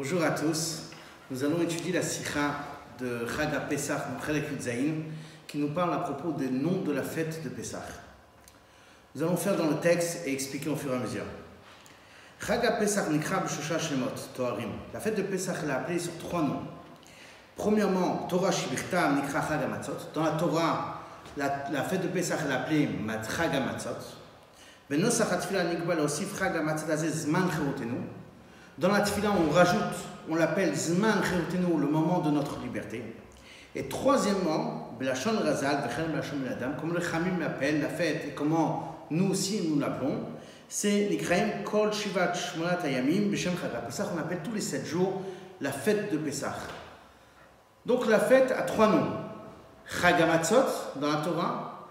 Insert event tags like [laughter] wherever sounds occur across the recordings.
Bonjour à tous. Nous allons étudier la sikha de Chag Pesach qui nous parle à propos des noms de la fête de Pesach. Nous allons faire dans le texte et expliquer au fur et à mesure. Chag Pesach Nikra Shemot Toharim. La fête de Pesach l'a appelée sur trois noms. Premièrement, Torah Shibirta Nikra Chag Dans la Torah, la, fête de Pesach l'a appelée Chag HaMatzot. Benosach Atfila Nikbal Osif Chag dans la tefila, on rajoute, on l'appelle Zman Cherutenu, le moment de notre liberté. Et troisièmement, Belashon Razal, comme le Khamim l'appelle, la fête, et comment nous aussi nous l'appelons, c'est Nikraim Kol Shivat Shmonat Ayamim, Beshem Chaga. Pesach, on appelle tous les sept jours la fête de Pesach. Donc la fête a trois noms. Chagamatzot dans la Torah,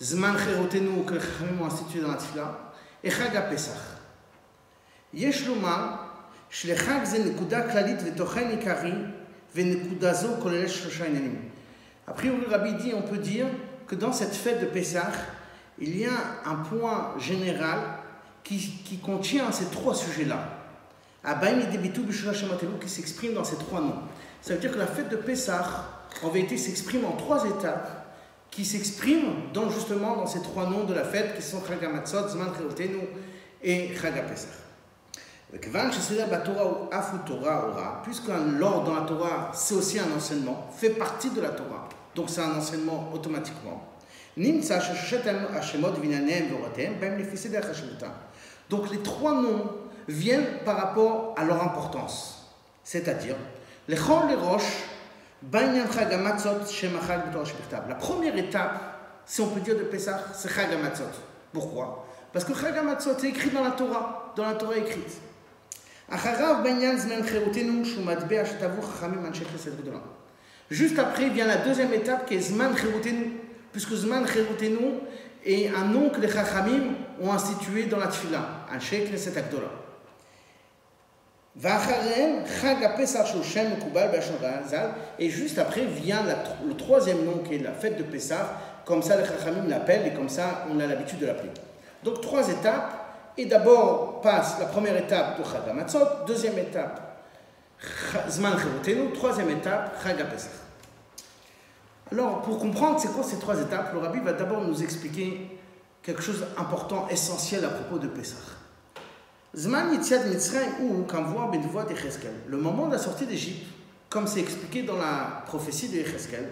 Zman Cherutenu que les Khamim ont institué dans la tefila, et Chaga Pesach. Yesh שלחג זה נקודה כללית ותוכן עיקרי, ונקודה זו כוללת שלושה עניינים. A priori, Rabbi dit, on peut dire que dans cette fête de Pessah, il y a un point général qui, qui contient ces trois sujets-là. Abaim et Debitu qui s'exprime dans ces trois noms. Ça veut dire que la fête de Pessah, en vérité, s'exprime en trois étapes qui s'expriment dans, justement dans ces trois noms de la fête qui sont Chagamatzot, Zman Cheotenu et Chagapesach. Puisque l'ordre dans la Torah, c'est aussi un enseignement, fait partie de la Torah, donc c'est un enseignement automatiquement. Donc les trois noms viennent par rapport à leur importance, c'est-à-dire les les roches, la première étape, si on peut dire de Pesach, c'est Chagamatzot. Pourquoi? Parce que Chagamatzot est écrit dans la Torah, dans la Torah écrite. Juste après vient la deuxième étape qui est Zman Cherutenu, puisque Zman Cherutenu est un nom que les Chachamim ont institué dans la Tfila, Anshe Knesset Agdola. Et juste après vient le troisième nom qui est la fête de Pessah, comme ça les Chachamim l'appellent et comme ça on a l'habitude de l'appeler. Donc trois étapes. Et d'abord passe la première étape de Chag deuxième étape Zman Cherutenu, troisième étape Chag Pesach. Alors, pour comprendre c'est quoi ces trois étapes, le Rabbi va d'abord nous expliquer quelque chose d'important, essentiel à propos de Pesach. Zman Yitziad Mitzrayim ou Kamvoa Benvoa d'Echeskel, le moment de la sortie d'Égypte, comme c'est expliqué dans la prophétie d'Echeskel,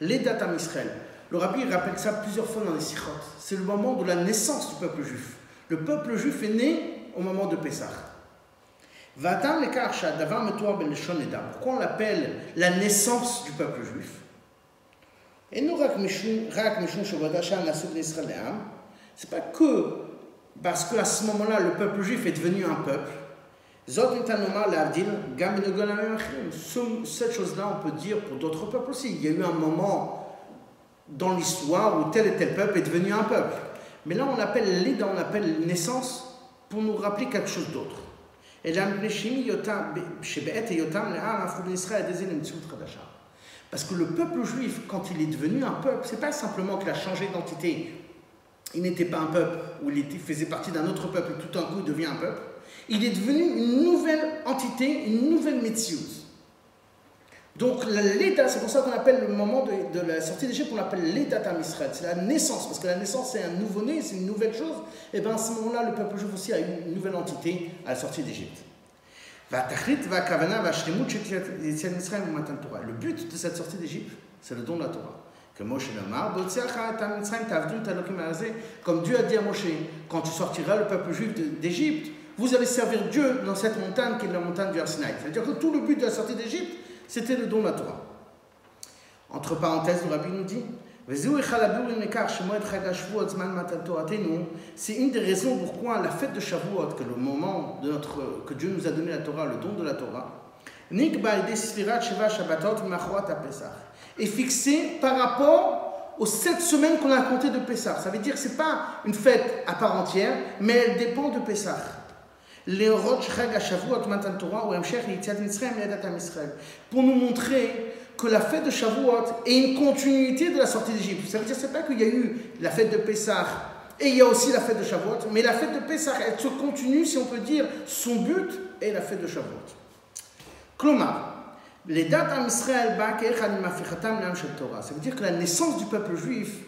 les dates à Israël. Le Rabbi rappelle ça plusieurs fois dans les Sikhot. C'est le moment de la naissance du peuple juif. Le peuple juif est né au moment de Pessah. Pourquoi on l'appelle la naissance du peuple juif? Nous, c'est pas que parce qu'à ce moment-là, le peuple juif est devenu un peuple. Cette chose-là, on peut dire pour d'autres peuples aussi. Il y a eu un moment dans l'histoire où tel et tel peuple est devenu un peuple. Mais là, on appelle l'ida, on appelle naissance pour nous rappeler quelque chose d'autre. Parce que le peuple juif, quand il est devenu un peuple, c'est pas simplement qu'il a changé d'identité. Il n'était pas un peuple, ou il faisait partie d'un autre peuple, et tout d'un coup il devient un peuple. Il est devenu une nouvelle entité, une nouvelle métier. Donc l'état, c'est pour ça qu'on appelle le moment de, la sortie d'Égypte, on l'appelle l'état Israël. C'est la naissance, parce que la naissance c'est un nouveau-né, c'est une nouvelle chose. Et bien à ce moment-là, le peuple juif aussi a une nouvelle entité à la sortie d'Égypte. Le but de cette sortie d'Égypte, c'est le don de la Torah. Comme Dieu a dit à Moshe, quand tu sortiras le peuple juif d'Égypte, vous allez servir Dieu dans cette montagne qui est la montagne du Arsinaï. C'est-à-dire que tout le but de la sortie d'Égypte, c'était le don de la Torah. Entre parenthèses, le rabbi nous dit c'est une des raisons pourquoi la fête de Shavuot, que le moment de notre, que Dieu nous a donné la Torah, le don de la Torah, est fixé par rapport aux sept semaines qu'on a comptées de Pessah. Ça veut dire que ce n'est pas une fête à part entière, mais elle dépend de Pessah. Pour nous montrer que la fête de Shavuot est une continuité de la sortie d'Égypte. Ça veut dire, c'est pas qu'il y a eu la fête de Pessah et il y a aussi la fête de Shavuot, mais la fête de Pessah, elle se continue, si on peut dire, son but est la fête de Shavuot. Klomar, les dates à Israël, ça veut dire que la naissance du peuple juif,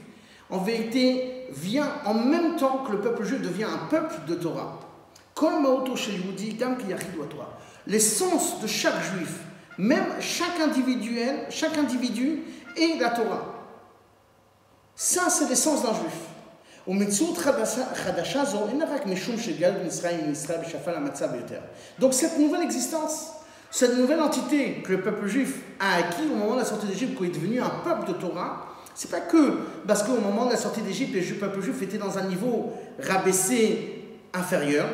en vérité, vient en même temps que le peuple juif devient un peuple de Torah. L'essence de chaque juif, même chaque individuel, chaque individu est la Torah. Ça, c'est l'essence d'un juif. Donc cette nouvelle existence, cette nouvelle entité que le peuple juif a acquis au moment de la sortie d'Égypte, qui est devenu un peuple de Torah, c'est pas que parce qu'au moment de la sortie d'Égypte, le peuple juif était dans un niveau rabaissé inférieur,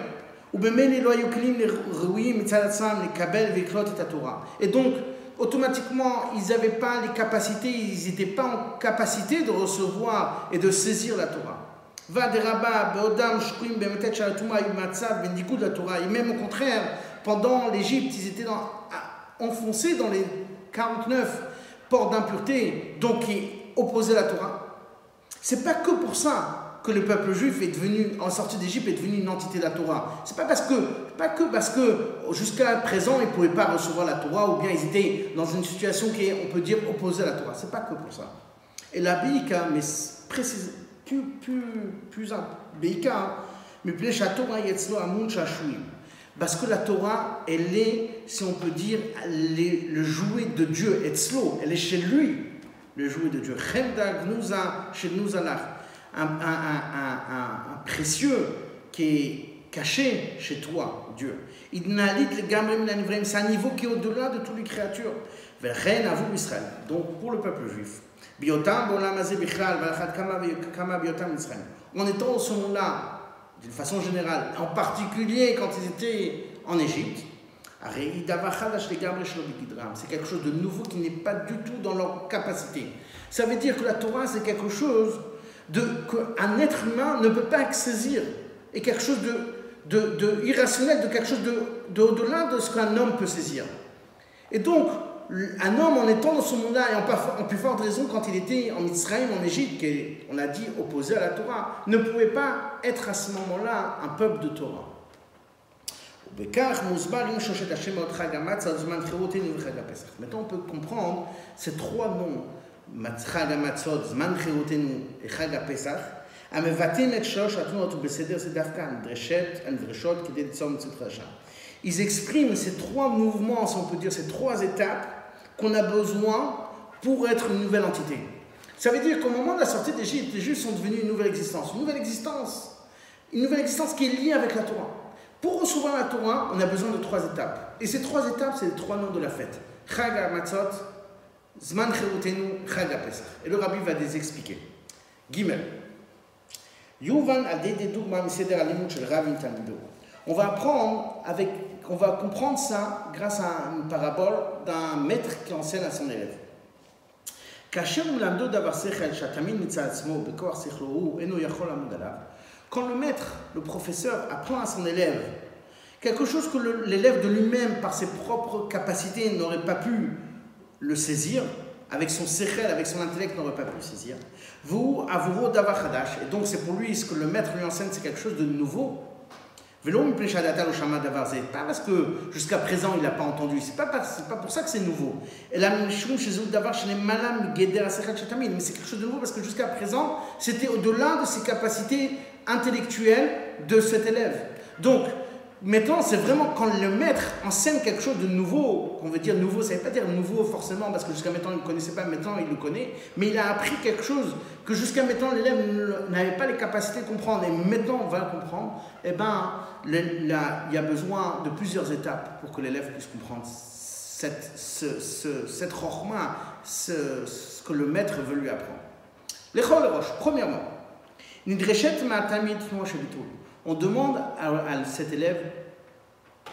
et donc, automatiquement, ils n'avaient pas les capacités, ils n'étaient pas en capacité de recevoir et de saisir la Torah. Et même au contraire, pendant l'Égypte, ils étaient enfoncés dans les 49 portes d'impureté, donc ils opposaient la Torah. C'est pas que pour ça que le peuple juif est devenu, en sortie d'Égypte, est devenu une entité de la Torah. C'est pas parce que, pas que parce que jusqu'à présent ils ne pouvaient pas recevoir la Torah ou bien ils étaient dans une situation qui est, on peut dire, opposée à la Torah. C'est pas que pour ça. Et la Beika, mais précise, plus, plus, plus, Beika, mais plus Torah yetzlo amun Parce que la Torah, elle est, si on peut dire, le jouet de Dieu, etzlo, elle est chez lui, le jouet de Dieu. Un, précieux qui est caché chez toi, Dieu. C'est un niveau qui est au-delà de toutes les créatures. Donc pour le peuple juif. En étant au ce monde-là, d'une façon générale, en particulier quand ils étaient en Égypte, c'est quelque chose de nouveau qui n'est pas du tout dans leur capacité. Ça veut dire que la Torah, c'est quelque chose qu'un être humain ne peut pas saisir, et quelque chose de, de, irrationnel, de quelque chose de, au-delà de ce qu'un homme peut saisir. Et donc, un homme, en étant dans ce monde-là, et en, plus forte raison quand il était en Israël, en Égypte, qui on a dit opposé à la Torah, ne pouvait pas être à ce moment-là un peuple de Torah. Maintenant, on peut comprendre ces trois noms חג המצות, זמן חירותנו, חג הפסח, המבטאים את שלוש התנועות ובסדר זה דווקא הנדרשת, הנדרשות כדי ליצור מציאות חדשה. Ils expriment ces trois mouvements, si on peut dire, ces trois étapes qu'on a besoin pour être une nouvelle entité. Ça veut dire qu'au moment de la sortie d'Égypte, les Juifs sont devenus une nouvelle existence. Une nouvelle existence. Une nouvelle existence qui est liée avec la Torah. Pour recevoir la Torah, on a besoin de trois étapes. Et ces trois étapes, c'est les trois noms de la fête. Chag Matzot, et le rabbi va les expliquer. Guimel. On va on va comprendre ça grâce à une parabole d'un maître qui enseigne à son élève. Quand le maître, le professeur, apprend à son élève quelque chose que l'élève de lui-même, par ses propres capacités, n'aurait pas pu le saisir, avec son sechel, avec son intellect, n'aurait pas pu saisir. Vous, avouo davachadash, et donc c'est pour lui, ce que le maître lui enseigne, c'est quelque chose de nouveau. Pas parce que jusqu'à présent il n'a pas entendu, c'est pas, pas pour ça que c'est nouveau. Mais c'est quelque chose de nouveau parce que jusqu'à présent c'était au-delà de ses capacités intellectuelles de cet élève. Donc Maintenant, c'est vraiment quand le maître enseigne quelque chose de nouveau, qu'on veut dire nouveau, ça ne veut pas dire nouveau forcément, parce que jusqu'à maintenant il ne connaissait pas, maintenant il le connaît, mais il a appris quelque chose que jusqu'à maintenant l'élève n'avait pas les capacités de comprendre, et maintenant on va le comprendre, eh bien, il y a besoin de plusieurs étapes pour que l'élève puisse comprendre cette, ce, ce, cette ce, ce, que le maître veut lui apprendre. L'école roche, premièrement, on demande à, cet élève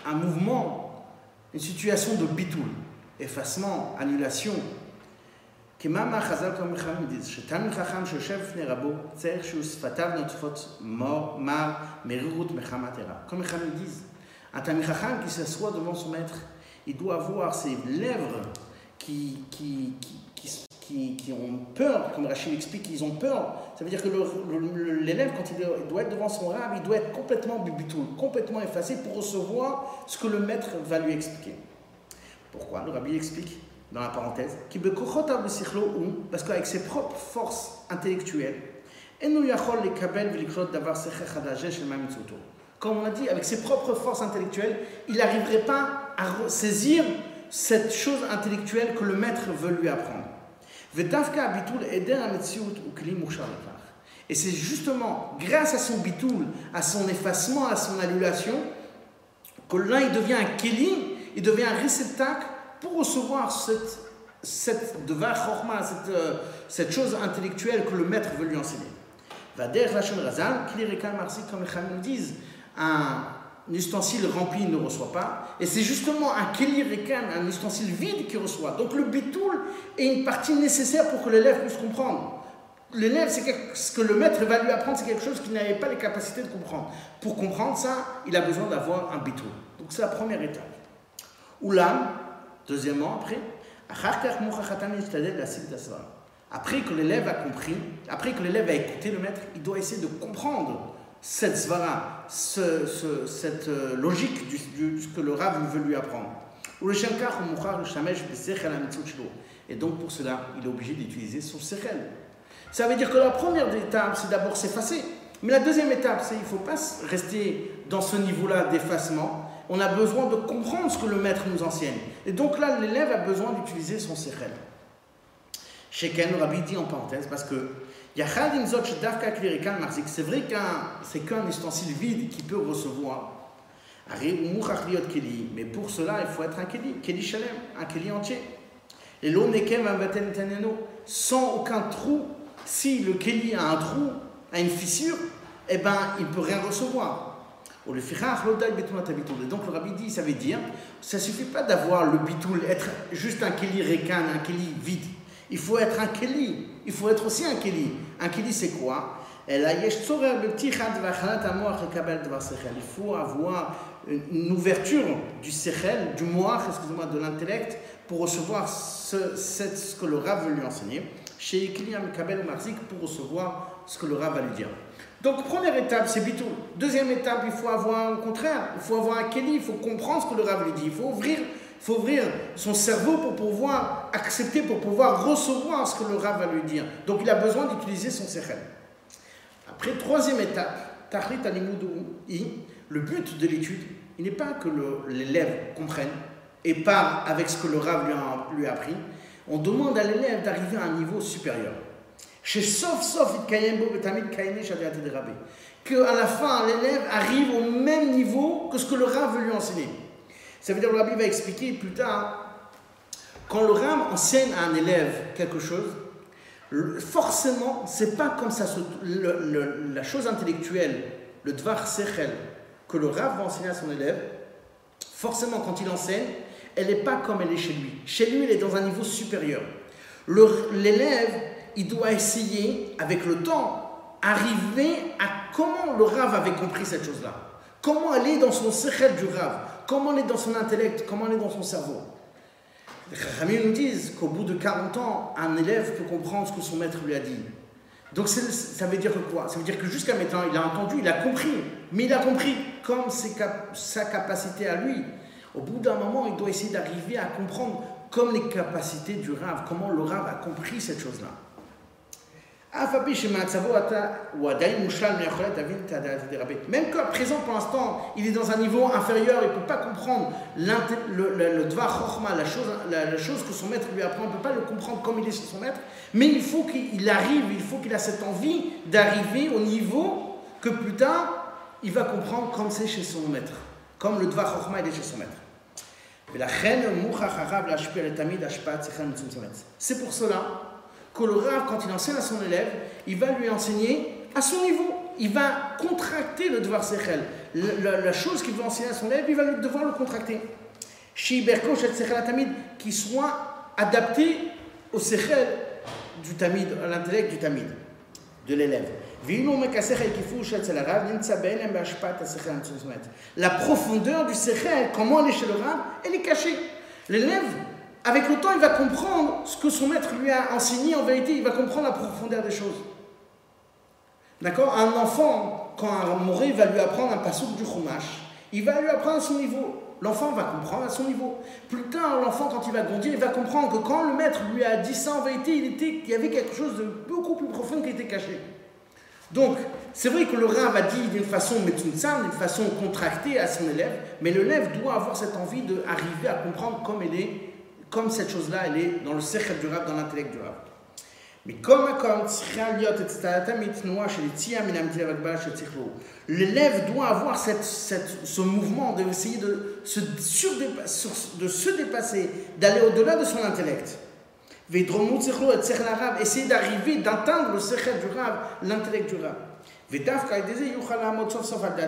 un mouvement, une situation de bitoul, effacement, annulation. Comme les Khamim disent, un Tamir qui s'assoit devant son maître, il doit avoir ses lèvres qui, qui, qui peur, comme Rachid explique, ils ont peur. Ça veut dire que l'élève, quand il doit être devant son rab, il doit être complètement bubutou, complètement effacé pour recevoir ce que le maître va lui expliquer. Pourquoi Le rabbi explique dans la parenthèse parce qu'avec ses propres forces intellectuelles, comme on a dit, avec ses propres forces intellectuelles, il n'arriverait pas à saisir cette chose intellectuelle que le maître veut lui apprendre. Et c'est justement grâce à son bitoul, à son effacement, à son annulation, que l'un il devient un kéli, il devient un réceptacle pour recevoir cette, cette euh, cette chose intellectuelle que le maître veut lui enseigner. Disent, un ustensile rempli ne reçoit pas, et c'est justement un keli un ustensile vide qui reçoit. Donc le bitoul est une partie nécessaire pour que l'élève puisse comprendre. L'élève, c'est ce que le maître va lui apprendre, c'est quelque chose qu'il n'avait pas les capacités de comprendre. Pour comprendre ça, il a besoin d'avoir un bitoul. Donc c'est la première étape. Oulam, deuxièmement, après, après que l'élève a compris, après que l'élève a écouté le maître, il doit essayer de comprendre cette svara, cette euh, logique de ce que le Rav veut lui apprendre. Et donc pour cela, il est obligé d'utiliser son sechel. Ça veut dire que la première étape, c'est d'abord s'effacer. Mais la deuxième étape, c'est il ne faut pas rester dans ce niveau-là d'effacement. On a besoin de comprendre ce que le maître nous enseigne. Et donc là, l'élève a besoin d'utiliser son sechel. Sheken, Rabbi dit en parenthèse, parce que c'est vrai qu'un c'est qu'un ustensile vide qui peut recevoir. Mais pour cela, il faut être un keli, keli shalem, un keli entier. Et l'eau sans aucun trou. Si le keli a un trou, a une fissure, eh ben, il ne peut rien recevoir. Et donc le rabbi dit, ça veut dire, ça suffit pas d'avoir le bitoul, être juste un keli rekan, un keli vide. Il faut être un keli. Il faut être aussi un keli. Un keli, c'est quoi? Il faut avoir une ouverture du sechel, du moire, excusez-moi, de l'intellect, pour recevoir ce, que le Rav veut lui enseigner. Chez Kabel ou Marzik, pour recevoir ce que le Rav va lui dire. Donc, première étape, c'est bitou. Deuxième étape, il faut avoir, au contraire, il faut avoir un keli, il faut comprendre ce que le Rav lui dit. Il faut ouvrir il faut ouvrir son cerveau pour pouvoir accepter, pour pouvoir recevoir ce que le Rav va lui dire. Donc il a besoin d'utiliser son sechel. Après, troisième étape, Tahrit le but de l'étude, il n'est pas que l'élève comprenne et part avec ce que le Rav lui a, lui a appris. On demande à l'élève d'arriver à un niveau supérieur. Chez sauf sauf que à la fin l'élève arrive au même niveau que ce que le Rav veut lui enseigner. Ça veut dire que rabbi va expliquer plus tard, quand le ram enseigne à un élève quelque chose, forcément, c'est pas comme ça, la chose intellectuelle, le dvar sechel, que le rav va enseigner à son élève, forcément, quand il enseigne, elle n'est pas comme elle est chez lui. Chez lui, elle est dans un niveau supérieur. L'élève, il doit essayer, avec le temps, arriver à comment le Rav avait compris cette chose-là. Comment aller dans son sechel du Rav Comment on est dans son intellect Comment on est dans son cerveau Les Chachamim nous disent qu'au bout de 40 ans, un élève peut comprendre ce que son maître lui a dit. Donc ça veut dire quoi? Ça veut dire que jusqu'à maintenant, il a entendu, il a compris, mais il a compris comme sa capacité à lui. Au bout d'un moment, il doit essayer d'arriver à comprendre comme les capacités du Rav, comment le Rav a compris cette chose-là. Même qu'à présent, pour l'instant, il est dans un niveau inférieur, il ne peut pas comprendre le, le, la chose, la, chose que son maître lui apprend, il ne peut pas le comprendre comme il est chez son maître, mais il faut qu'il arrive, il faut qu'il a cette envie d'arriver au niveau que plus tard, il va comprendre comme c'est chez son maître, comme le Dvar Chochma est chez son maître. C'est pour cela que le Rav, quand il enseigne à son élève, il va lui enseigner à son niveau. Il va contracter le devoir sechel. La, chose qu'il veut enseigner à son élève, il va devoir le contracter. tamid, qui soit adapté au sechel du tamid, à l'intellect du tamid, de l'élève. La profondeur du sechel, comment elle est chez le Rav, elle est cachée. L'élève avec le temps, il va comprendre ce que son maître lui a enseigné. En vérité, il va comprendre la profondeur des choses. D'accord? Un enfant, quand un moré va lui apprendre un passouk du chumash, il va lui apprendre à son niveau. l'enfant va comprendre à son niveau. Plus tard, l'enfant, quand il va grandir, il va comprendre que quand le maître lui a dit ça, en vérité, il, était, y avait quelque chose de beaucoup plus profond qui était caché. Donc, c'est vrai que le Rav a dit d'une façon metsunsan, d'une façon contractée à son élève, mais l'élève doit avoir cette envie d'arriver à comprendre comme elle est, comme cette chose-là, elle est dans le cercle du Rav, dans l'intellect du Rav. L'élève doit avoir cette, cette, ce mouvement d'essayer de se, de se dépasser, d'aller au-delà de son intellect. Essayer d'arriver, d'atteindre le secret du Rav, l'intellect du Rav.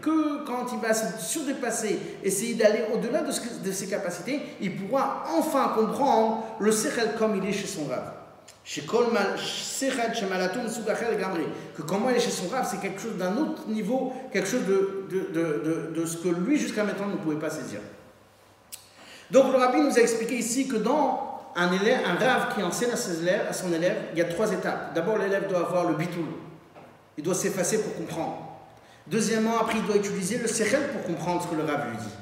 Que quand il va se surdépasser, essayer d'aller au-delà de, ses capacités, il pourra enfin comprendre le secret comme il est chez son Rav. Que comment il est chez son Rav, c'est quelque chose d'un autre niveau, quelque chose de, ce que lui jusqu'à maintenant ne pouvait pas saisir. Donc le Rabbi nous a expliqué ici que dans un, élève, rave qui enseigne à, ses élèves, à son élève, il y a trois étapes. D'abord, l'élève doit avoir le bitoul. Il doit s'effacer pour comprendre. Deuxièmement, après, il doit utiliser le sechel pour comprendre ce que le rave lui dit.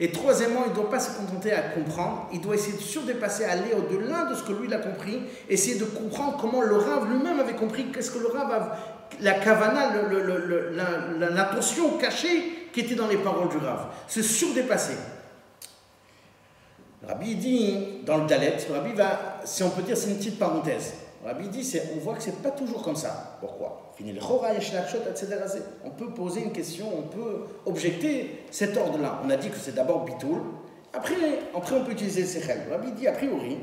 Et troisièmement, il ne doit pas se contenter à comprendre, il doit essayer de surdépasser, aller au-delà de ce que lui il a compris, essayer de comprendre comment le rave lui-même avait compris, qu'est-ce que le rave a, la kavana, l'intention cachée qui était dans les paroles du rave. Se surdépasser. Rabbi dit, dans le Dalet, Rabbi va, si on peut dire, c'est une petite parenthèse. Rabbi dit, on voit que c'est pas toujours comme ça. Pourquoi? On peut poser une question, on peut objecter cet ordre-là. On a dit que c'est d'abord bitoul, après, après on peut utiliser sechel. Rabbi dit, a priori,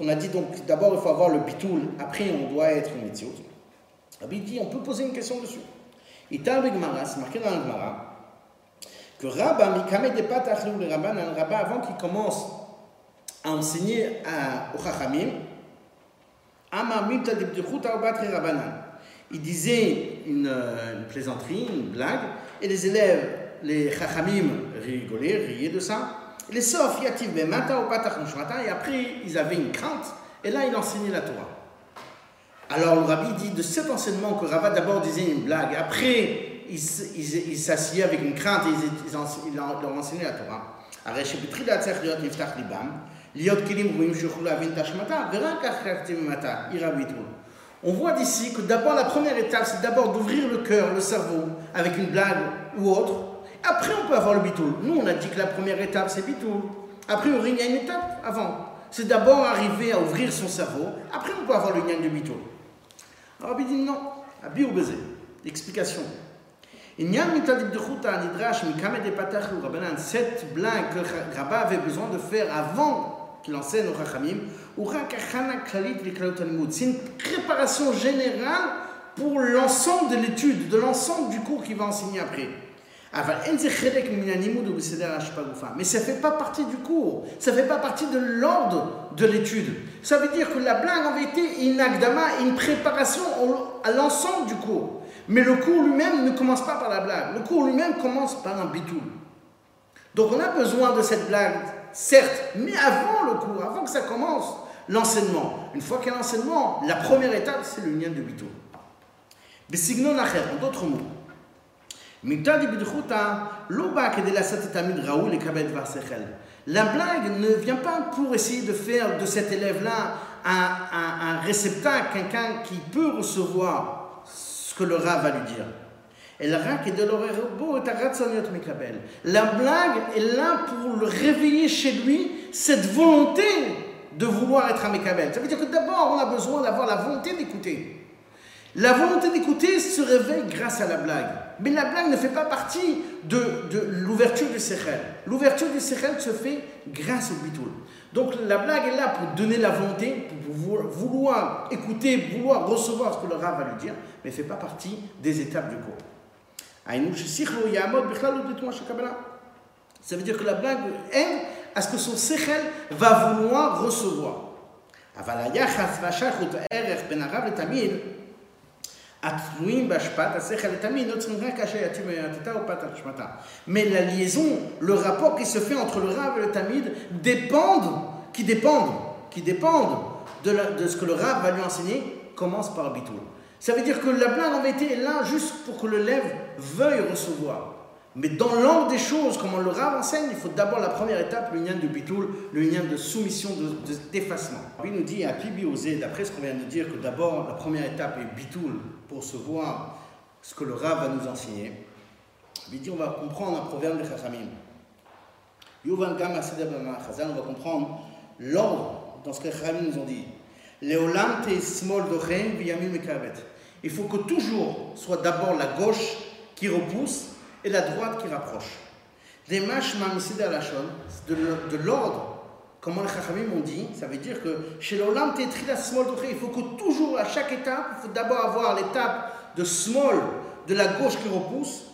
on a dit donc d'abord il faut avoir le bitoul, après on doit être une mitziut. Rabbi dit, on peut poser une question dessus. c'est marqué dans le Gemara que Rabba, Mikame de Patachlu, le Rabban, un rabbin, avant qu'il commence à enseigner à, aux Chachamim, il disait une, une, plaisanterie, une blague, et les élèves, les Chachamim, rigolaient, riaient de ça. Les Sof, Yativ, Mata ou et après, ils avaient une crainte, et là, il enseignait la Torah. Alors le rabbi dit de cet enseignement que Rabba d'abord disait une blague, après il, s'assied avec une crainte et il, il, leur enseignait la Torah. On voit d'ici que d'abord la première étape, c'est d'abord d'ouvrir le cœur, le cerveau, avec une blague ou autre. Après, on peut avoir le bitoul. Nous, on a dit que la première étape, c'est bitoul. Après, il y a une étape avant. C'est d'abord arriver à ouvrir son cerveau. Après, on peut avoir le lien de bitoul. Alors, il dit non. À baiser. Explication. Cette blague que Rabba avait besoin de faire avant qu'il enseigne au Chachamim, c'est une préparation générale pour l'ensemble de l'étude, de l'ensemble du cours qu'il va enseigner après. Mais ça ne fait pas partie du cours, ça ne fait pas partie de l'ordre de l'étude. Ça veut dire que la blague en vérité est une agdama, une préparation à l'ensemble du cours. Mais le cours lui-même ne commence pas par la blague. Le cours lui-même commence par un bitoul. Donc on a besoin de cette blague, certes, mais avant le cours, avant que ça commence, l'enseignement. Une fois qu'il y a l'enseignement, la première étape, c'est le lien de bitoul. signon en d'autres mots. La blague ne vient pas pour essayer de faire de cet élève-là un, un, un réceptacle, quelqu'un qui peut recevoir ce que le Rav va lui dire. Et le La blague est là pour le réveiller chez lui cette volonté de vouloir être un Mekabel. Ça veut dire que d'abord, on a besoin d'avoir la volonté d'écouter. La volonté d'écouter se réveille grâce à la blague. Mais la blague ne fait pas partie de, de l'ouverture du Sechel. L'ouverture du Sechel se fait grâce au Bitoul. Donc la blague est là pour donner la volonté, pour vouloir écouter, vouloir recevoir ce que le Rav va lui dire, mais ne fait pas partie des étapes du cours. Ça veut dire que la blague aide à ce que son sechel va vouloir recevoir. Mais la liaison, le rapport qui se fait entre le Rav et le Tamid dépendent, qui dépendent, qui dépendent de, ce que le Rav va lui enseigner, commence par Bitoul. Ça veut dire que la blague en vérité est là juste pour que le lève veuille recevoir. Mais dans l'ordre des choses, comme on le enseigne, il faut d'abord la première étape, le lien de bitoul, le lien de soumission, d'effacement. De, il nous dit à Pibi Osé, d'après ce qu'on vient de dire, que d'abord la première étape est bitoul pour se voir ce que le Rav va nous enseigner. Il dit on va comprendre un proverbe de Chachamim. Yuvan Gam Chazal, on va comprendre l'ordre dans ce que Chachamim nous ont dit. Leolam te smol dochem viyamim mekavet. Il faut que toujours soit d'abord la gauche qui repousse et la droite qui rapproche. Les mâches à la de l'ordre, comment les Chachamim ont dit, ça veut dire que chez l'Olam la small il faut que toujours à chaque étape, il faut d'abord avoir l'étape de small, de la gauche qui repousse,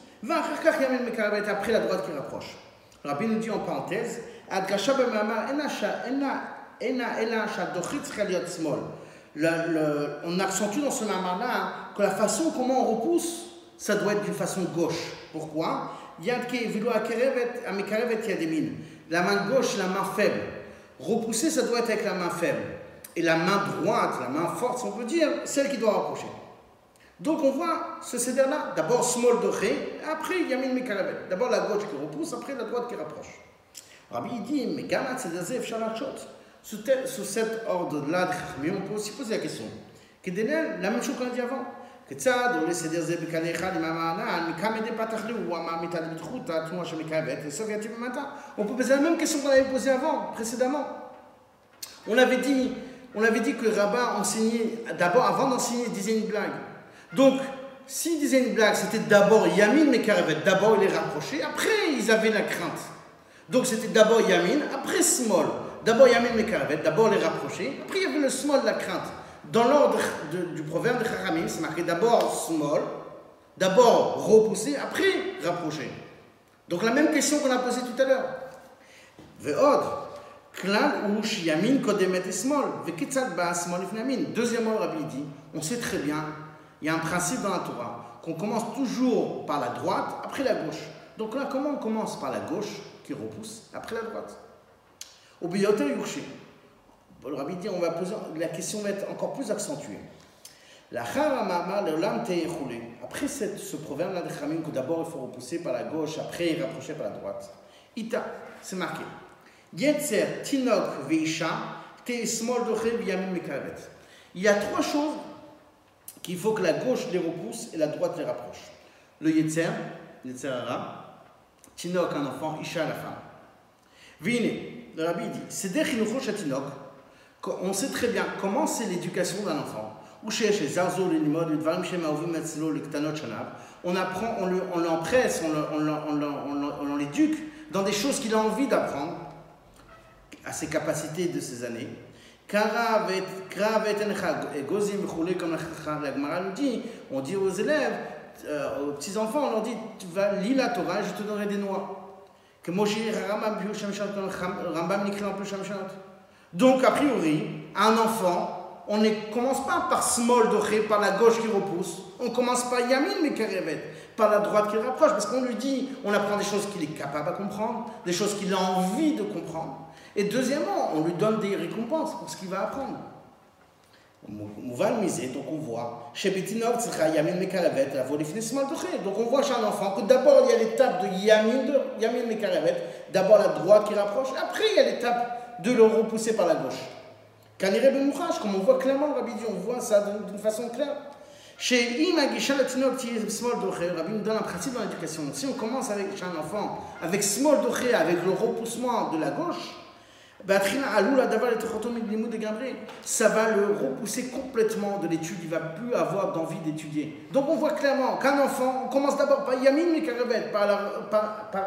après la droite qui rapproche. Rabbi nous dit en parenthèse, on accentue dans ce mamar-là que la façon comment on repousse, ça doit être d'une façon gauche. Pourquoi? La main gauche, la main faible. Repousser, ça doit être avec la main faible. Et la main droite, la main forte, on peut dire, celle qui doit rapprocher. Donc on voit ce céder-là, d'abord small doré, après yamin mekaravet. D'abord la gauche qui repousse, après la droite qui rapproche. Rabbi dit, mais gamat c'est shalachot. Sous cet ordre-là, on peut aussi poser la question. La même chose qu'on a dit avant. כיצד עולה סדר זה בקנה אחד עם המענן, מכמה ידי פתח לי, הוא אמר מתעד בדחות, התנועה שמקרבת, וסוף יתיב במטה. On peut poser la même question qu'on avait posée avant, précédemment. On avait dit, on avait dit que Rabat enseignait, d'abord, avant d'enseigner, il disait une blague. Donc, s'il disait une blague, c'était d'abord Yamin Mekarevet, d'abord il est rapproché, après ils avaient la crainte. Donc c'était d'abord Yamin, après Small. D'abord Yamin Mekarevet, d'abord les rapprochés, après il y avait le Small, la crainte. Dans l'ordre du proverbe de Chachamim, c'est marqué d'abord small, d'abord repousser, après rapprocher. Donc la même question qu'on a posée tout à l'heure. Ve'od, klal ou shiyamin kodemet. Deuxièmement, rabbi dit, on sait très bien, il y a un principe dans la Torah, qu'on commence toujours par la droite, après la gauche. Donc là, comment on commence par la gauche, qui repousse, après la droite? Au yushim. Le rabbi dit, on va poser, la question va être encore plus accentuée. La Après ce proverbe-là de Khamim, que d'abord il faut repousser par la gauche, après il rapprocher par la droite. Ita, c'est marqué. Yetzer, Tinok, Veisha, Te Smol Mekavet. Il y a trois choses qu'il faut que la gauche les repousse et la droite les rapproche. Le Yetzer, Yetzer Ara, Tinok, un enfant, Isha, la femme. Vine, le rabbi dit, c'est on sait très bien comment c'est l'éducation d'un enfant. On apprend, on l'empresse, on l'éduque dans des choses qu'il a envie d'apprendre à ses capacités de ses années. On dit aux élèves, euh, aux petits-enfants, on leur dit, tu vas lire la Torah, je te donnerai des noix. Donc, a priori, un enfant, on ne commence pas par small doré, par la gauche qui repousse. On commence par yamin mais par la droite qui rapproche. Parce qu'on lui dit, on apprend des choses qu'il est capable de comprendre, des choses qu'il a envie de comprendre. Et deuxièmement, on lui donne des récompenses pour ce qu'il va apprendre. Donc on voit, chez Betinov, Yamin Mekaravet, la Donc on voit chez un enfant que d'abord il y a l'étape de Yamin, Yamin Mekaravet, d'abord la droite qui rapproche, après il y a l'étape de le repousser par la gauche. Kanire ben comme on voit clairement le rabbi on voit ça d'une façon claire. Chez Imagisha Latinok Small Doché, Rabbi nous donne un principe dans l'éducation. Si on commence avec chez un enfant, avec Small Doché, avec le repoussement de la gauche, ça va le repousser complètement de l'étude, il va plus avoir d'envie d'étudier. Donc on voit clairement qu'un enfant, on commence d'abord par Yamin mais par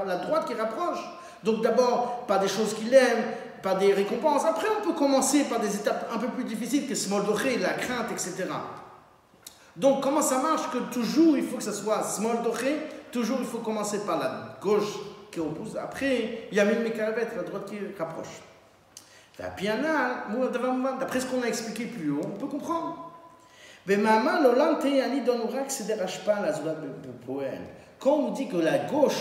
la, droite qui rapproche. Donc d'abord par des choses qu'il aime, par des récompenses. Après, on peut commencer par des étapes un peu plus difficiles que small doré, la crainte, etc. Donc, comment ça marche Que toujours, il faut que ce soit small doré, toujours, il faut commencer par la gauche qui repousse. Après, il y a même la droite qui rapproche. D'après ce qu'on a expliqué plus haut, on peut comprendre. Quand on dit que la gauche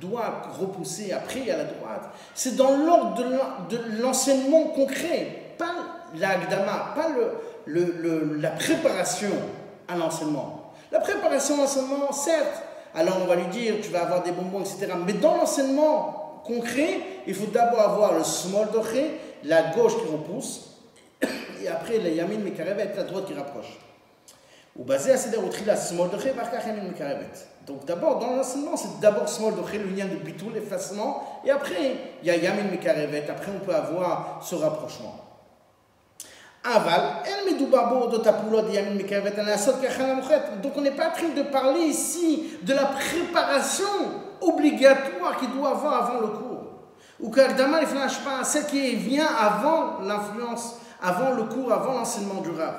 doit repousser, après a la droite. C'est dans l'ordre de l'enseignement concret, pas l'agdama, pas la préparation à l'enseignement. La préparation à l'enseignement, certes, alors on va lui dire, tu vas avoir des bonbons, etc. Mais dans l'enseignement concret, il faut d'abord avoir le small doré, la gauche qui repousse, [coughs] et après le yamin mekarevet, la droite qui rapproche. Ou basé à la small yamin mekarevet. Donc d'abord, dans l'enseignement, c'est d'abord small le lien de bitou, l'effacement, et après, il y a yamin mekarevet, après on peut avoir ce rapprochement. Donc on n'est pas en train de parler ici de la préparation obligatoire qu'il doit avoir avant le cours. Ou qu'Agdama pas celle qui vient avant l'influence, avant le cours, avant l'enseignement du rab.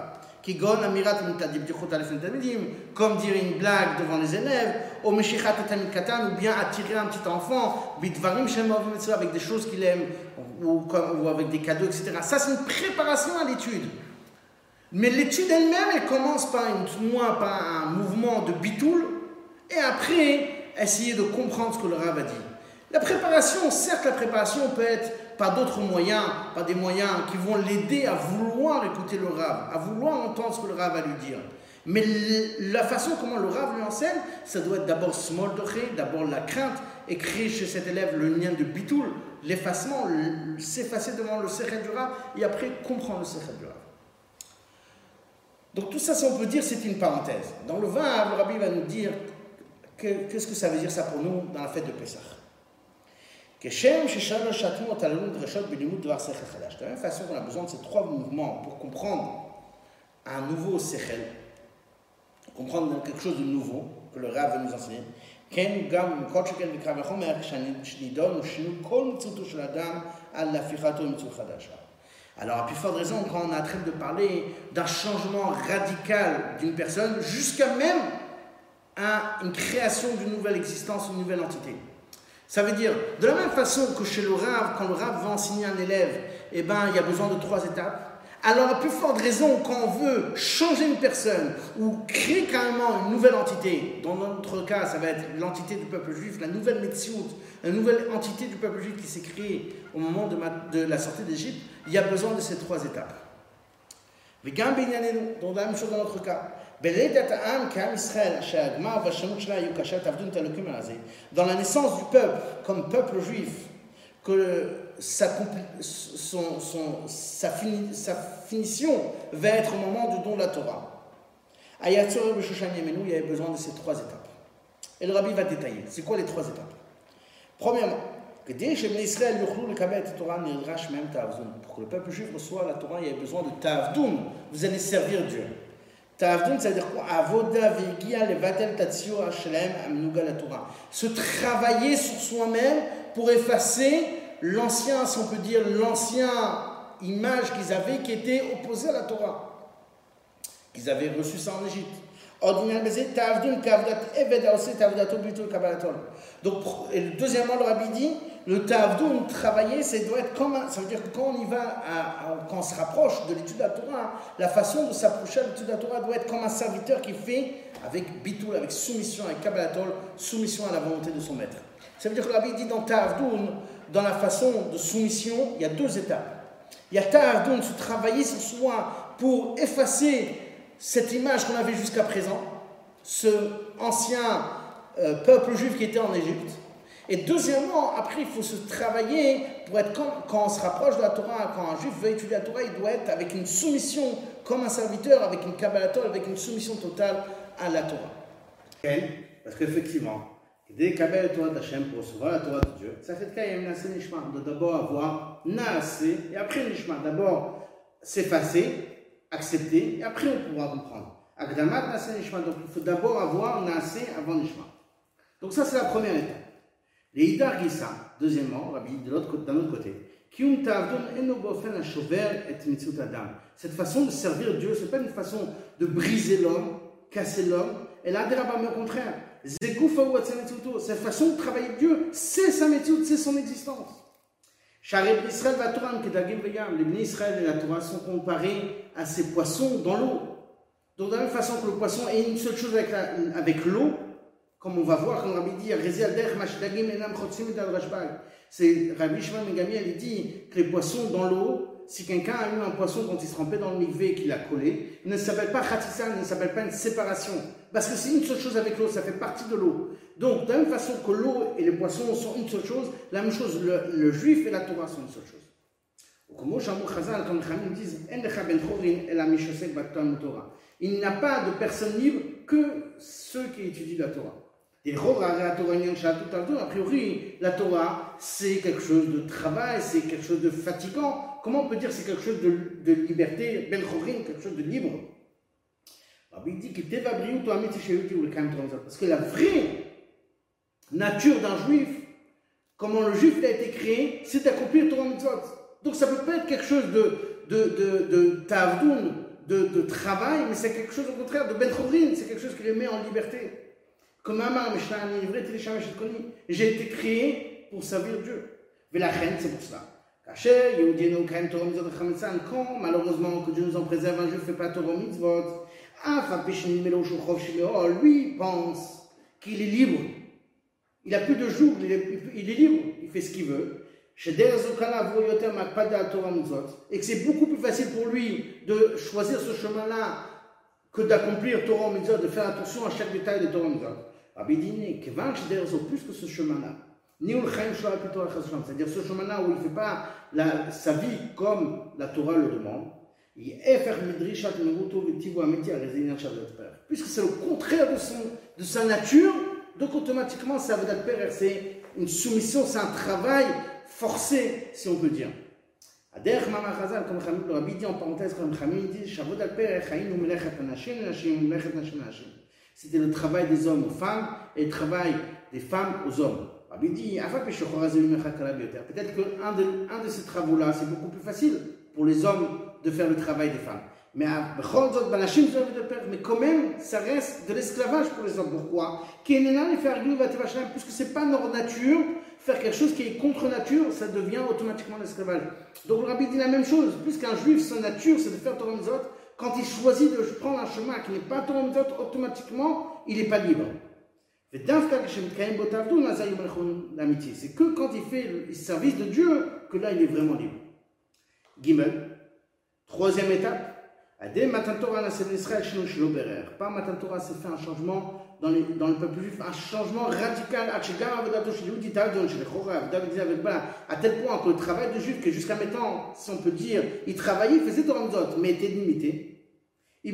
Comme dire une blague devant les élèves, ou bien attirer un petit enfant, avec des choses qu'il aime, ou, avec des cadeaux, etc. Ça, c'est une préparation à l'étude. Mais l'étude elle-même, elle commence par, une, par un mouvement de bitoul, et après, essayer de comprendre ce que le Rav a dit. La préparation, certes, la préparation peut être par d'autres moyens, par des moyens qui vont l'aider à vouloir écouter le Rav, à vouloir entendre ce que le Rav va lui dire. Mais la façon comment le Rav lui enseigne, ça doit être d'abord small d'abord la crainte, et créer chez cet élève le lien de bitoul, l'effacement, s'effacer devant le Sechet du Rav, et après comprendre le Sechet du Rav. Donc tout ça, si on peut dire, c'est une parenthèse. Dans le vin, le Rabbi va nous dire qu'est-ce que ça veut dire ça pour nous dans la fête de Pessah. De la même façon qu'on a besoin de ces trois mouvements pour comprendre un nouveau sechel, comprendre quelque chose de nouveau que le Rav veut nous enseigner, alors, à plus forte raison, quand on est en train de parler d'un changement radical d'une personne, jusqu'à même à une création d'une nouvelle existence, une nouvelle entité. Ça veut dire, de la même façon que chez le Rav, quand le Rav va enseigner un élève, eh ben, il y a besoin de trois étapes. Alors, à plus forte raison, quand on veut changer une personne ou créer carrément une nouvelle entité, dans notre cas, ça va être l'entité du peuple juif, la nouvelle Metsiout, la nouvelle entité du peuple juif qui s'est créée au moment de, la sortie d'Égypte, il y a besoin de ces trois étapes. Donc, la même chose dans notre cas. Dans la naissance du peuple, comme peuple juif, que sa, finition va être au moment du don de la Torah. il y avait besoin de ces trois étapes. Et le rabbi va détailler. C'est quoi les trois étapes? Premièrement, pour que le peuple juif reçoive la Torah, il y a besoin de Tavdun. Vous allez servir Dieu. Se travailler sur soi-même pour effacer l'ancien, si on peut dire, l'ancien image qu'ils avaient qui était opposée à la Torah. Qu'ils avaient reçu ça en Égypte. Donc, et deuxièmement, le rabbi dit, le tavdoun, travailler, c'est doit être comme ça veut dire que quand on y va, quand on se rapproche de l'étude de la Torah, la façon de s'approcher de l'étude de la Torah doit être comme un serviteur qui fait avec bitul, avec soumission, avec kabbalatol, soumission à la volonté de son maître. Ça veut dire que le rabbi dit dans tavdoun, dans la façon de soumission, il y a deux étapes. Il y a tavdoun, se travailler sur soi pour effacer cette image qu'on avait jusqu'à présent, ce ancien euh, peuple juif qui était en Égypte. Et deuxièmement, après, il faut se travailler pour être quand on se rapproche de la Torah, quand un juif veut étudier la Torah, il doit être avec une soumission comme un serviteur, avec une kabbalator, avec une soumission totale à la Torah. Parce qu'effectivement, dès qu'Abel la Torah d'Hachem pour recevoir la Torah de Dieu, ça fait qu'il y a un Nishma, de d'abord avoir Naase, et après Nishma, d'abord s'effacer, accepter, et après on pourra comprendre. Nishma, donc il faut d'abord avoir Nase avant Nishma. Donc ça c'est la première étape. Les Gissa, deuxièmement, Rabbi, de l'autre d'un autre côté, cette façon de servir Dieu, ce n'est pas une façon de briser l'homme, casser l'homme. Et là, mais au contraire, cette façon de travailler Dieu, c'est sa méthode, c'est son existence. Les Israël et la Torah sont comparés à ces poissons dans l'eau. Donc, de la même façon que le poisson est une seule chose avec, avec l'eau, comme on va voir, comme Rabbi dit, c'est Rabbi Shimon Megami, il dit que les poissons dans l'eau, si quelqu'un a eu un poisson quand il se trempait dans le mikvé et qu'il l'a collé, il ne s'appelle pas khatissa, il ne s'appelle pas une séparation. Parce que c'est une seule chose avec l'eau, ça fait partie de l'eau. Donc, de la même façon que l'eau et les poissons sont une seule chose, la même chose, le, juif et la Torah sont une seule chose. Disent, il n'y a pas de personne libre que ceux qui étudient la Torah. Et a priori, la Torah, c'est quelque chose de travail, c'est quelque chose de fatigant. Comment on peut dire c'est quelque chose de, liberté, ben quelque chose de libre? Il dit que parce que la vraie nature d'un juif, comment le juif a été créé, c'est d'accomplir Torah mitzvot. Donc ça peut pas être quelque chose de, de, de, de de, travail, mais c'est quelque chose au contraire de ben c'est quelque chose qui les met en liberté. Comme Amar j'ai été créé pour servir Dieu. Mais la reine, c'est pour cela. Malheureusement que Dieu nous en préserve, un juif ne fait pas Torah mitzvot, lui pense qu'il est libre. Il a plus de jours, il est, libre, il fait ce qu'il veut. Et que c'est beaucoup plus facile pour lui de choisir ce chemin-là que d'accomplir Torah Mitzvot, de faire attention à chaque détail de Torah Mitzvot. Rabbi dit, plus que ce chemin-là, c'est-à-dire ce chemin-là où il ne fait pas la, sa vie comme la Torah le demande, puisque c'est le contraire de, son, de sa nature, donc automatiquement ça c'est une soumission, c'est un travail forcé, si on peut dire. c'était le travail des hommes aux femmes et travail des femmes aux hommes. Peut-être qu'un de, un de ces travaux-là, c'est beaucoup plus facile pour les hommes de faire le travail des femmes. Mais mais quand même, ça reste de l'esclavage pour les hommes. Pourquoi? Puisque c'est pas notre nature, faire quelque chose qui est contre nature, ça devient automatiquement l'esclavage. Donc le rabbi dit la même chose. Puisqu'un juif, sa nature, c'est de faire Torah Mitzvot, quand il choisit de prendre un chemin qui n'est pas Torah Mitzvot, automatiquement, il n'est pas libre. C'est que quand il fait le service de Dieu que là il est vraiment libre. Gimel, troisième étape. Par Matan Torah, s'est fait un changement dans, dans, le peuple juif, un changement radical. À tel point que le travail de juif, que jusqu'à maintenant, si on peut dire, il travaillait, il faisait Torah mais était limité. Mais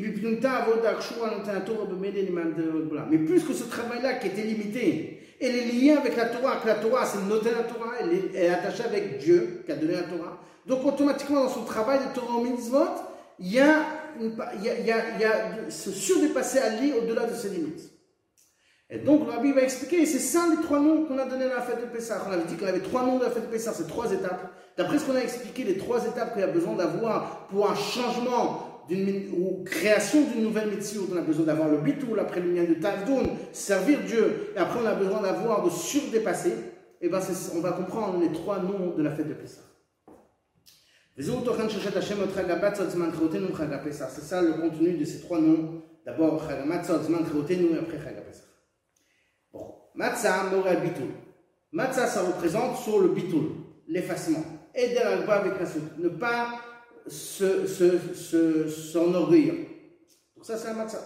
plus que ce travail-là qui était limité, et les liens avec la Torah, que la Torah, c'est noter la Torah, elle est, attachée avec Dieu qui a donné la Torah. Donc automatiquement, dans son travail de Torah au mitzvot, il y a, il y a, il y a, il surdépasser à lui au-delà de ses limites. Et donc, Rabbi va expliquer, c'est ça les trois noms qu'on a donnés à la fête de Pessah. On avait dit qu'on avait trois noms de la fête de Pessah, c'est trois étapes. D'après ce qu'on a expliqué, les trois étapes qu'il y a besoin d'avoir pour un changement ou création d'une nouvelle médecine, on a besoin d'avoir le bitoul, après le lien de Tavdoun, servir Dieu, et après on a besoin d'avoir de surdépasser, et ben on va comprendre les trois noms de la fête de Pessah. C'est ça le contenu de ces trois noms. D'abord, et après. Bon, Matzah. Matzah, ça représente sur le l'effacement. Avec Ne pas s'enorgueillir. Se, se, Donc ça, c'est un matzah.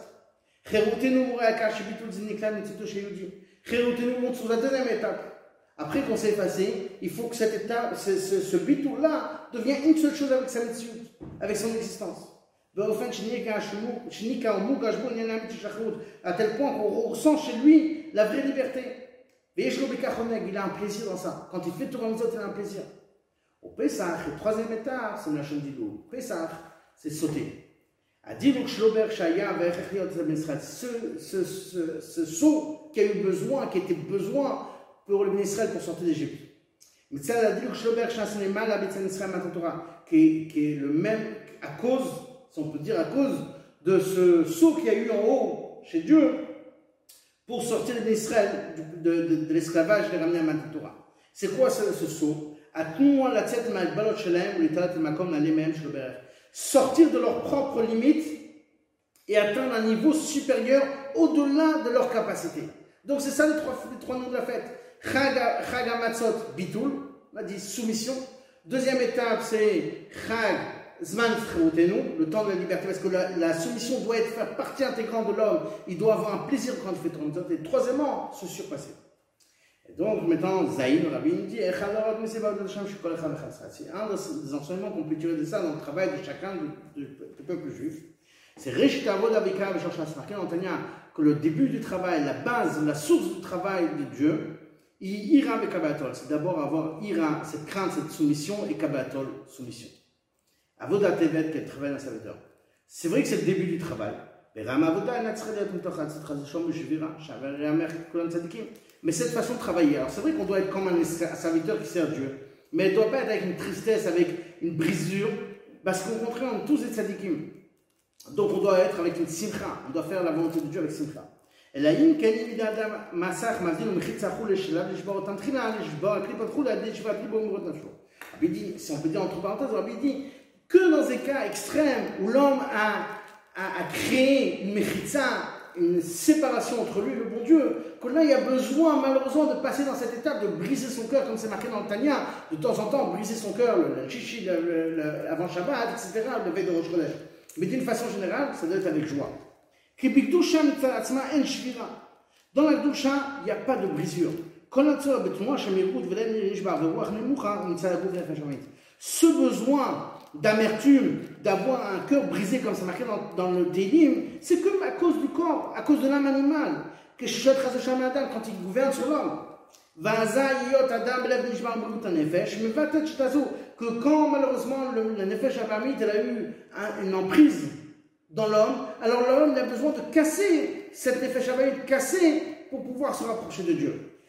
Cherutenu Murakash Bitul Ziniklan Mitzito Sheyudi. Cherutenu montre sur la deuxième étape. Après qu'on s'est effacé, il faut que cette étape, ce, ce, ce bitou-là devienne une seule chose avec sa mitzvot, avec son existence. À tel point qu'on ressent chez lui la vraie liberté. Il a un plaisir dans ça. Quand il fait tout il a un plaisir. Au Pesach, le troisième étape, c'est la chaîne d'Ilou. Pesach, c'est sauter. Ce, ce, ce, ce saut qui a eu besoin, qui était besoin pour le Israël pour sortir d'Égypte. Mais ça, la qui, qui est le même à cause, si on peut dire à cause de ce saut qu'il y a eu en haut chez Dieu pour sortir d'Israël, de, de, de, l'esclavage et ramener à Torah. C'est quoi ce, ce saut? Sortir de leurs propres limites et atteindre un niveau supérieur au-delà de leur capacité. Donc c'est ça les trois, noms de la fête. Chagamatzot, bitul, on a dit soumission. Deuxième étape, c'est Chag Zman le temps de la liberté, parce que la, soumission doit être faire partie intégrante de l'homme. Il doit avoir un plaisir quand il fait Et troisièmement, se surpasser. Et donc, maintenant, Zayn, Rabbi, dit C'est un des enseignements qu'on peut tirer de ça dans le travail de chacun du, peuple juif. C'est Rishitavod Avika C'est marqué dans que le début du travail, la base, la source du travail de Dieu, Ira avec Kabatol, c'est d'abord avoir Ira, cette crainte, cette soumission, et Kabatol, soumission. Avodat Tevet, quel travail d'un serviteur. C'est vrai que c'est le début du travail. Mais mais cette façon de travailler, alors c'est vrai qu'on doit être comme un serviteur qui sert Dieu, mais elle ne doit pas être avec une tristesse, avec une brisure, parce qu'au contraire, on tous est tzadikim. Donc on doit être avec une simcha, on doit faire la volonté de Dieu avec simcha. Il dit, si on peut dire entre parenthèses, il dit que dans des cas extrêmes où l'homme a, a, a créé une mechitza, une séparation entre lui et le bon Dieu, que il a besoin malheureusement de passer dans cette étape de briser son cœur, comme c'est marqué dans le Tanya, de temps en temps briser son cœur, le, le chichi le, le, avant Shabbat, etc., le veille de Rosh Chodesh. Mais d'une façon générale, ça doit être avec joie. Dans la doucha, il n'y a pas de brisure. Ce besoin d'amertume, d'avoir un cœur brisé comme ça marqué dans, dans le délim, c'est comme à cause du corps, à cause de l'âme animale, que quand il gouverne sur l'homme. Que quand malheureusement le, le Nefesh a eu une emprise dans l'homme, alors l'homme a besoin de casser cette nefesh de casser pour pouvoir se rapprocher de Dieu.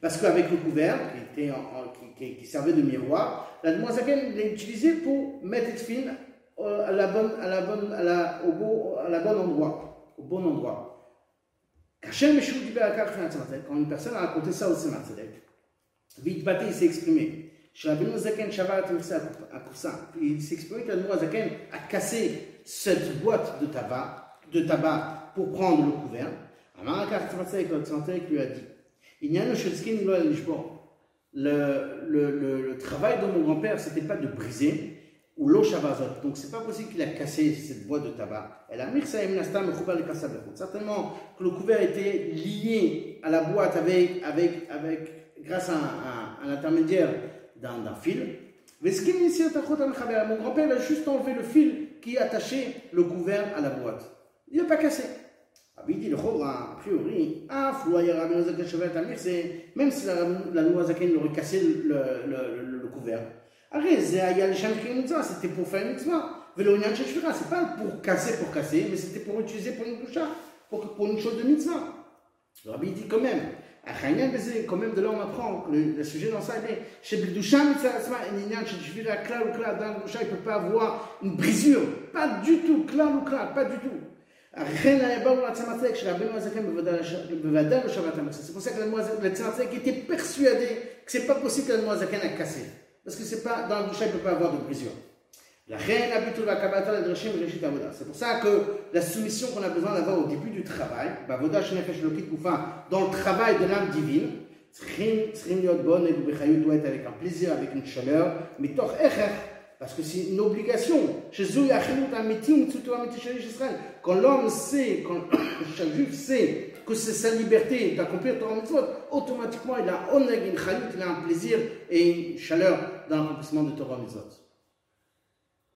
Parce qu'avec le couvert, qui, servait de miroir, la demoiselle l'a utilisé pour mettre fine euh, à la bonne, au endroit, au bon endroit. Quand une personne a raconté ça au Tzedek, vite il s'est exprimé. Il s'est exprimé que a cassé cette boîte de tabac, pour prendre le couvert. lui a dit le, le, le, le travail de mon grand-père, c'était pas de briser ou l'eau shabazot. Donc c'est pas possible qu'il a cassé cette boîte de tabac. Elle a mis ça Certainement que le couvert était lié à la boîte avec, avec, avec, grâce à un, intermédiaire d'un fil. Mais ce qui mon grand-père a juste enlevé le fil qui attachait le couvert à la boîte. Il n'a pas cassé. Rabbi dit, le a priori, ah, c'est même si la, Noazaken aurait cassé le, le, le, le couvert. C'était pour faire une mitzvah. C'est pas pour casser pour casser, mais c'était pour utiliser pour une doucha, pour, pour une chose de mitzvah. Le Rabbi dit quand même, quand même de là on apprend le, le sujet dans ça est chez Bidoucha mitzvah, il ne peut pas avoir une brisure, pas du tout, clair ou clair, pas du tout. C'est pour ça que le Tzamatzek était persuadé que c'est pas possible que la Noazaken a cassé. Parce que c'est pas, dans le boucha, il ne peut pas avoir de brisure. C'est pour ça que la soumission qu'on a besoin d'avoir au début du travail, dans le travail de l'âme divine, doit être avec un plaisir, avec une chaleur, mais parce que c'est une obligation. Quand l'homme sait, quand [coughs] chaque juif sait que c'est sa liberté d'accomplir Torah Mitzvot, automatiquement il a, un plaisir et une chaleur dans l'accomplissement de Torah Mitzvot.